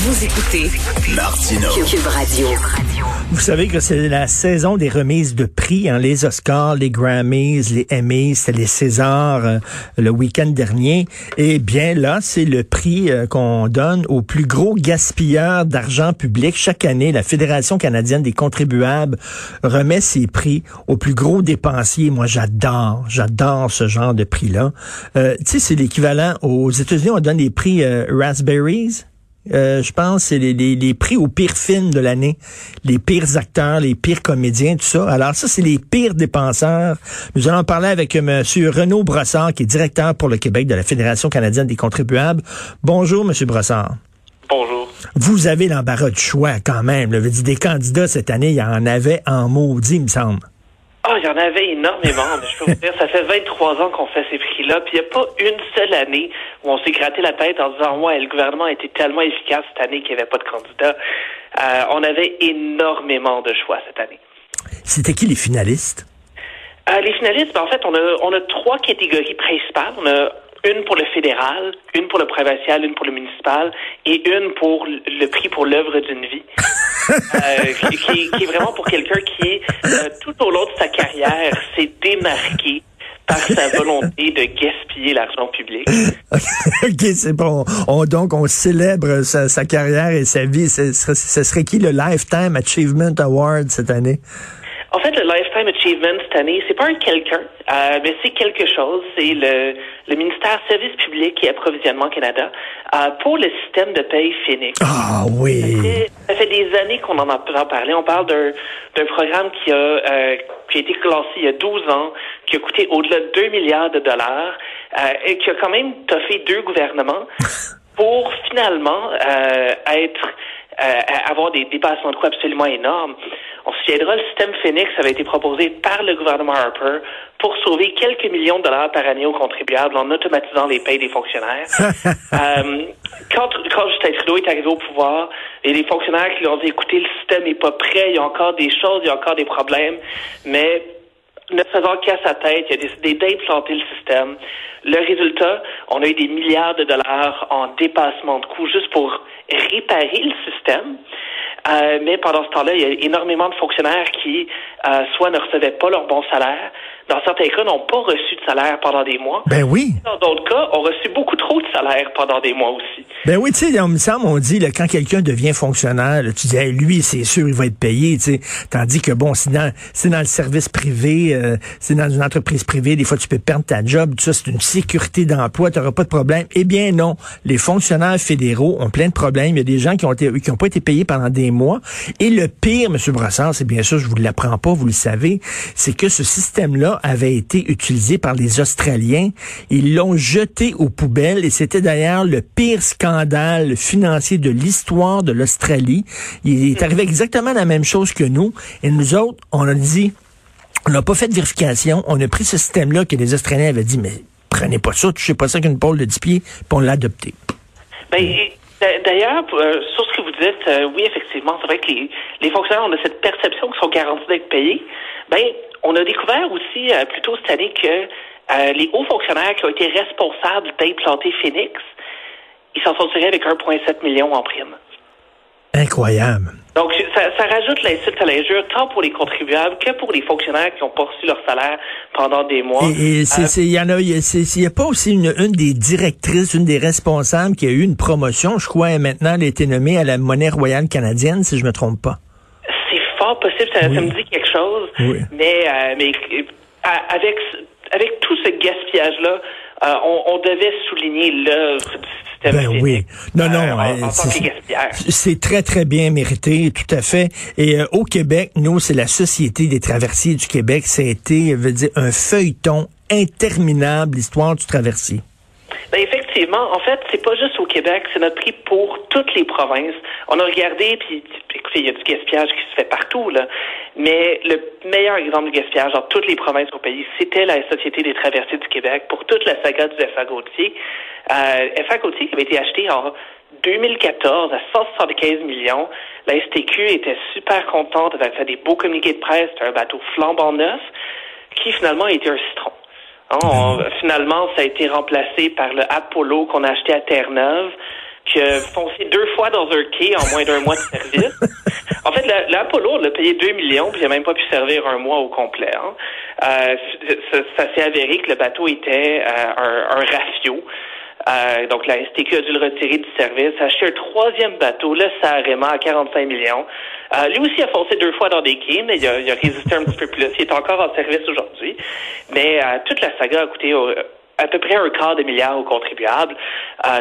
Vous écoutez Martino. Cube Radio. Vous savez que c'est la saison des remises de prix, hein, les Oscars, les Grammys, les Emmys, c'était les Césars euh, le week-end dernier. Et bien là, c'est le prix euh, qu'on donne au plus gros gaspilleur d'argent public. Chaque année, la Fédération canadienne des contribuables remet ses prix aux plus gros dépensiers. Moi, j'adore, j'adore ce genre de prix-là. Euh, tu sais, c'est l'équivalent aux États-Unis, on donne des prix Raspberries. Euh, je pense, c'est les, les, prix aux pires films de l'année, les pires acteurs, les pires comédiens, tout ça. Alors ça, c'est les pires dépenseurs. Nous allons parler avec euh, M. Renaud Brossard, qui est directeur pour le Québec de la Fédération canadienne des contribuables. Bonjour, M. Brossard. Bonjour. Vous avez l'embarras de choix quand même. Là. Des candidats cette année, il y en avait en maudit, il me semble. Ah, il y en avait énormément. mais je peux vous dire, ça fait 23 ans qu'on fait ces prix-là, puis il n'y a pas une seule année où on s'est gratté la tête en disant, ouais, le gouvernement a été tellement efficace cette année qu'il n'y avait pas de candidat. Euh, on avait énormément de choix cette année. C'était qui les finalistes? Euh, les finalistes, ben, en fait, on a, on a trois catégories principales. On a une pour le fédéral, une pour le provincial, une pour le municipal et une pour le prix pour l'œuvre d'une vie. euh, qui, qui, est vraiment pour quelqu'un qui, euh, tout au long de sa carrière, s'est démarqué par sa volonté de gaspiller l'argent public. OK, c'est bon. On, donc, on célèbre sa, sa carrière et sa vie. Ce serait, ce serait qui le Lifetime Achievement Award cette année? En fait, le Lifetime Achievement cette année, c'est pas un quelqu'un, euh, mais c'est quelque chose. C'est le, le ministère Service public et Approvisionnement Canada euh, pour le système de paye Phoenix. Ah oui. Ça fait, ça fait des années qu'on en a parlé. On parle d'un, d'un programme qui a, euh, qui a été classé il y a 12 ans, qui a coûté au-delà de 2 milliards de dollars euh, et qui a quand même toffé deux gouvernements pour finalement euh, être euh, avoir des dépassements de coûts absolument énormes. On se souviendra, le système Phoenix avait été proposé par le gouvernement Harper pour sauver quelques millions de dollars par année aux contribuables en automatisant les payes des fonctionnaires. euh, quand, quand Justin Trudeau est arrivé au pouvoir, et les fonctionnaires qui lui ont dit, écoutez, le système n'est pas prêt, il y a encore des choses, il y a encore des problèmes, mais ne faisant qu'à sa tête, il a décidé d'implanter le système. Le résultat, on a eu des milliards de dollars en dépassement de coûts juste pour réparer le système. Euh, mais pendant ce temps-là, il y a énormément de fonctionnaires qui euh, soit ne recevaient pas leur bon salaire, dans certains cas, n'ont pas reçu de salaire pendant des mois. Ben oui. Dans d'autres cas, ont reçu beaucoup trop de salaire pendant des mois aussi. Ben oui, tu sais, on me semble, on dit, là, quand quelqu'un devient fonctionnaire, là, tu dis, lui, c'est sûr, il va être payé, tu sais. Tandis que, bon, c'est dans, c'est dans le service privé, euh, c'est dans une entreprise privée, des fois, tu peux perdre ta job, tout ça, c'est une sécurité d'emploi, tu n'auras pas de problème. Eh bien, non. Les fonctionnaires fédéraux ont plein de problèmes. Il y a des gens qui ont été, qui ont pas été payés pendant des mois. Et le pire, M. Brassard, c'est bien sûr, je vous l'apprends pas, vous le savez, c'est que ce système-là avait été utilisé par les Australiens. Ils l'ont jeté aux poubelles et c'était d'ailleurs le pire scandale financier de l'histoire de l'Australie. Il est arrivé exactement la même chose que nous. Et nous autres, on a dit, on n'a pas fait de vérification. On a pris ce système-là que les Australiens avaient dit, mais prenez pas ça, touchez pas ça qu'une pôle de 10 pieds, puis on l'a adopté. Ben, D'ailleurs, euh, sur ce que vous dites, euh, oui, effectivement, c'est vrai que les, les fonctionnaires ont cette perception qu'ils sont garantis d'être payés. Ben, on a découvert aussi euh, plus tôt cette année que euh, les hauts fonctionnaires qui ont été responsables d'implanter Phoenix, ils s'en sont tirés avec 1,7 million en prime. Incroyable. Donc, ça, ça rajoute l'insulte à l'injure, tant pour les contribuables que pour les fonctionnaires qui ont pas reçu leur salaire pendant des mois. Et il y en a, il n'y a pas aussi une, une des directrices, une des responsables qui a eu une promotion, je crois, maintenant, elle a été nommée à la monnaie royale canadienne, si je me trompe pas. C'est fort possible, ça, ça me dit quelque chose, Oui. mais, euh, mais euh, avec, avec tout ce gaspillage-là, euh, on, on devait souligner l'œuvre du système Ben oui. Non, non. euh, en, c'est-. C'est très, très bien mérité, tout à fait. Et euh, au Québec, nous, c'est la Société des traversiers du Québec. Ça a été, veut dire, un feuilleton interminable, l'histoire du traversier. Ben effectivement, en fait, c'est pas juste au Québec, c'est notre prix pour toutes les provinces. On a regardé, puis écoutez, il y a du gaspillage qui se fait partout, là. Mais le meilleur exemple de gaspillage dans toutes les provinces au pays, c'était la Société des traversiers du Québec pour toute la saga du FA Gauthier. Euh, FA Gauthier qui avait été acheté en 2014 à 175 millions. La STQ était super contente, elle avait des beaux communiqués de presse, c'était un bateau flambant neuf, qui finalement a été un citron. Hein, finalement, ça a été remplacé par le Apollo qu'on a acheté à Terre-Neuve, qui a foncé deux fois dans un quai en moins d'un mois de service. L'Apollo, l'a payé 2 millions, puis il n'a même pas pu servir un mois au complet. hein. Euh, ça s'est avéré que le bateau était euh, un, un. Euh, donc, la STQ a dû le retirer du service, a acheté un troisième bateau, le Sarema, à 45 millions. Lui aussi a foncé deux fois dans des quais, mais il a, a résisté un petit peu plus. Il est encore en service aujourd'hui. Mais toute la saga a coûté à peu près un quart de milliard aux contribuables.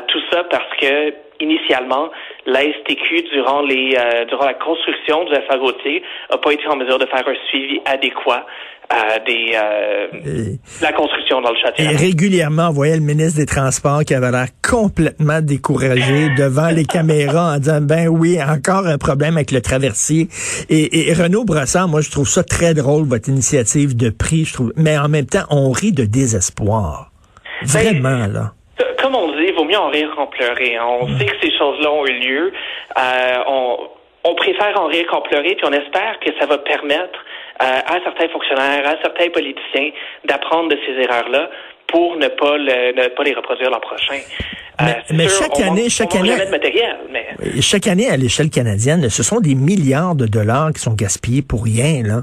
Tout ça parce que initialement, la STQ, durant les euh, durant la construction du FA Gautier, n'a pas été en mesure de faire un suivi adéquat euh, des euh, la construction dans le château. Et régulièrement, on voyait le ministre des Transports qui avait l'air complètement découragé devant les caméras en disant, ben oui, encore un problème avec le traversier. Et, et Renaud Brossard, moi, je trouve ça très drôle, votre initiative de prix, je trouve. Mais en même temps, on rit de désespoir. Vraiment, là. Comme on dit, il vaut mieux en rire qu'en pleurer. On sait que ces choses-là ont eu lieu. Euh, on, on préfère en rire qu'en pleurer, puis on espère que ça va permettre euh, à certains fonctionnaires, à certains politiciens d'apprendre de ces erreurs-là pour ne pas, le- ne pas les reproduire l'an prochain. Euh, Mais- c'est mais sûr, chaque on année- chaque on année- matériel, mais Chaque année, à l'échelle canadienne, ce sont des milliards de dollars qui sont gaspillés pour rien, là.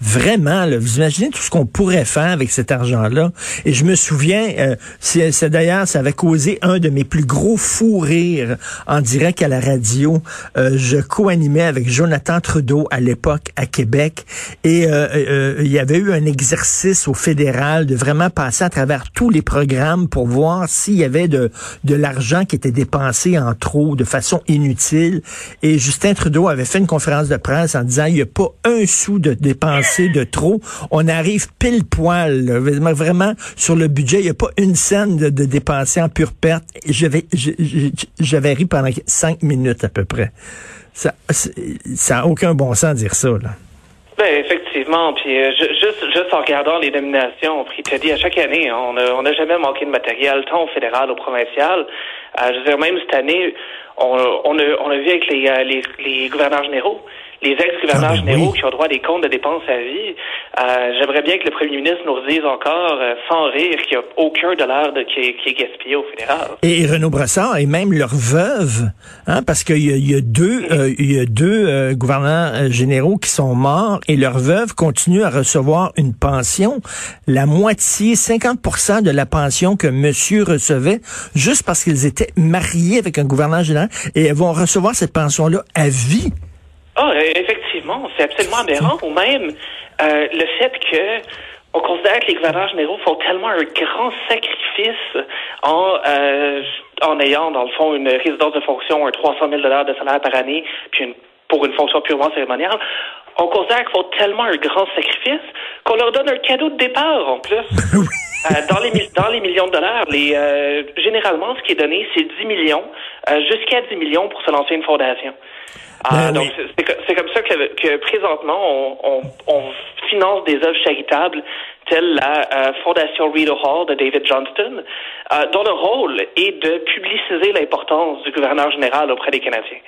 Vraiment, là, vous imaginez tout ce qu'on pourrait faire avec cet argent-là. Et je me souviens, euh, c'est d'ailleurs, ça avait causé un de mes plus gros fous rires en direct à la radio. Euh, je co-animais avec Jonathan Trudeau à l'époque à Québec. Et euh, euh, il y avait eu un exercice au fédéral de vraiment passer à travers tous les programmes pour voir s'il y avait de, de l'argent qui était dépensé en trop, de façon inutile. Et Justin Trudeau avait fait une conférence de presse en disant, il n'y a pas un sou de de trop. On arrive pile poil, vraiment, sur le budget. Il n'y a pas une scène de, dépensé en pure perte. J'avais, ri pendant cinq minutes à peu près. Ça, ça aucun bon sens de dire ça. Ben, effectivement. Puis euh, ju- juste, en regardant les nominations au prix Teddy à chaque année, hein, on n'a jamais manqué de matériel, tant au fédéral, au provincial. Euh, je veux dire, même cette année, on, a, vu avec les, euh, gouverneurs généraux, les ex-gouverneurs Ah, ben généraux oui. qui ont droit à des comptes de dépenses à vie. Euh, J'aimerais bien que le premier ministre nous redise encore, euh, sans rire, qu'il n'y a aucun dollar de, qui, est, qui est gaspillé au fédéral. Et Renaud Brassard et même leur veuve, hein, parce qu'il y, y a deux, euh, y a deux euh, gouverneurs euh, généraux qui sont morts et leur veuve continue à recevoir une pension, la moitié, 50% de la pension que Monsieur recevait, juste parce qu'ils étaient mariés avec un gouverneur général et elles vont recevoir cette pension-là à vie. Ah, euh, effectivement, c'est absolument aberrant. Ou même euh, le fait que on considère que les gouverneurs généraux font tellement un grand sacrifice en euh, en ayant dans le fond une résidence de fonction, un 300 000 dollars de salaire par année, puis une, pour une fonction purement cérémoniale. On considère qu'ils font tellement un grand sacrifice qu'on leur donne un cadeau de départ en plus. Euh, dans, les, mi- dans les millions de dollars, les, euh, généralement, ce qui est donné, c'est 10 millions, euh, jusqu'à 10 millions pour se lancer une fondation. Ah, Ben donc, oui. c'est- c'est co- c'est comme ça que, que présentement, on, on, on finance des œuvres charitables telles la euh, Fondation Rita Hall de David Johnston, euh, dont le rôle est de publiciser l'importance du gouverneur général auprès des Canadiens.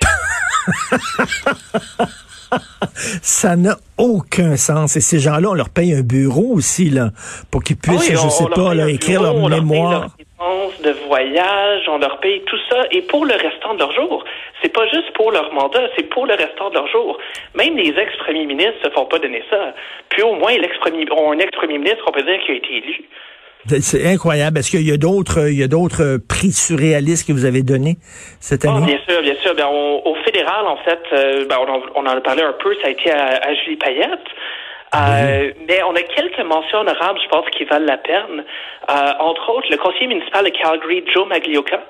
Ça n'a aucun sens. Et ces gens-là, on leur paye un bureau aussi, là, pour qu'ils puissent, Oui, je sais on pas, là, écrire bureau, leur on leur paye mémoire. de voyage, on leur paye tout ça, et pour le restant de leur jour. C'est pas juste pour leur mandat, c'est pour le restant de leur jour. Même les ex-premiers ministres se font pas donner ça. Puis au moins, l'ex-premier, un ex-premier ministre, on peut dire, qui a été élu. C'est incroyable. Est-ce qu'il y a d'autres, il y a d'autres prix surréalistes que vous avez donnés cette Ah, année? bien sûr, bien sûr. On- au fédéral, en fait, euh, ben, on, en, on en a parlé un peu, ça a été à, à Julie Payette. Euh, Mais on a quelques mentions honorables, je pense, qui valent la peine. Euh, entre autres, le conseiller municipal de Calgary, Joe Maglioka.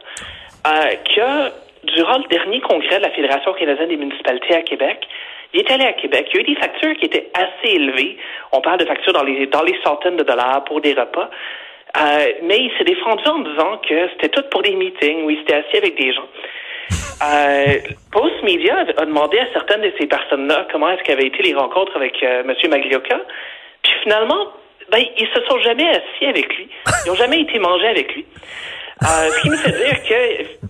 euh, que durant le dernier congrès de la Fédération canadienne des municipalités à Québec, il est allé à Québec. Il y a eu des factures qui étaient assez élevées. On parle de factures dans les, dans les centaines de dollars pour des repas. Euh, mais il s'est défendu en disant que c'était tout pour des meetings où il s'était assis avec des gens. Euh, Post Media a demandé à certaines de ces personnes-là comment est-ce qu'avaient été les rencontres avec euh, M. Maglioka. Puis finalement, ben, ils se sont jamais assis avec lui. Ils n'ont jamais été mangés avec lui. Euh, ce qui me fait dire que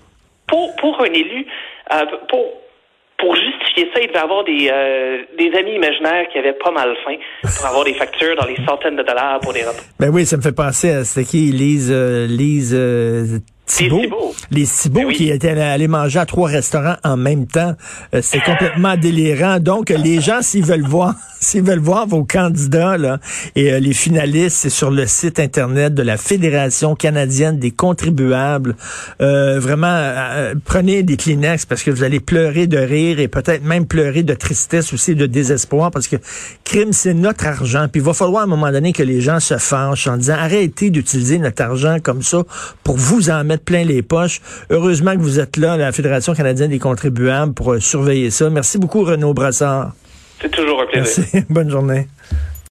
pour, pour un élu, euh, pour, pour justifier ça, il devait avoir des, euh, des amis imaginaires qui avaient pas mal faim pour avoir des factures dans les centaines de dollars pour des repas. Ben oui, ça me fait penser à c'était qui, Lise, euh, Lise euh, Thibault. Thibault. Les Thibault Ben oui. qui étaient allés manger à trois restaurants en même temps. Euh, c'est complètement délirant. Donc, les gens, s'ils veulent voir, s'ils veulent voir vos candidats, là, et euh, les finalistes, c'est sur le site Internet de la Fédération canadienne des contribuables. Euh, vraiment, euh, prenez des Kleenex parce que vous allez pleurer de rire et peut-être même pleurer de tristesse aussi, de désespoir parce que crime, c'est notre argent. Puis il va falloir à un moment donné que les gens se fâchent en disant arrêtez d'utiliser notre argent comme ça pour vous en mettre plein les poches. Heureusement que vous êtes là, la Fédération canadienne des contribuables, pour euh, surveiller ça. Merci beaucoup, Renaud Brassard. C'est toujours un plaisir. Merci. Bonne journée.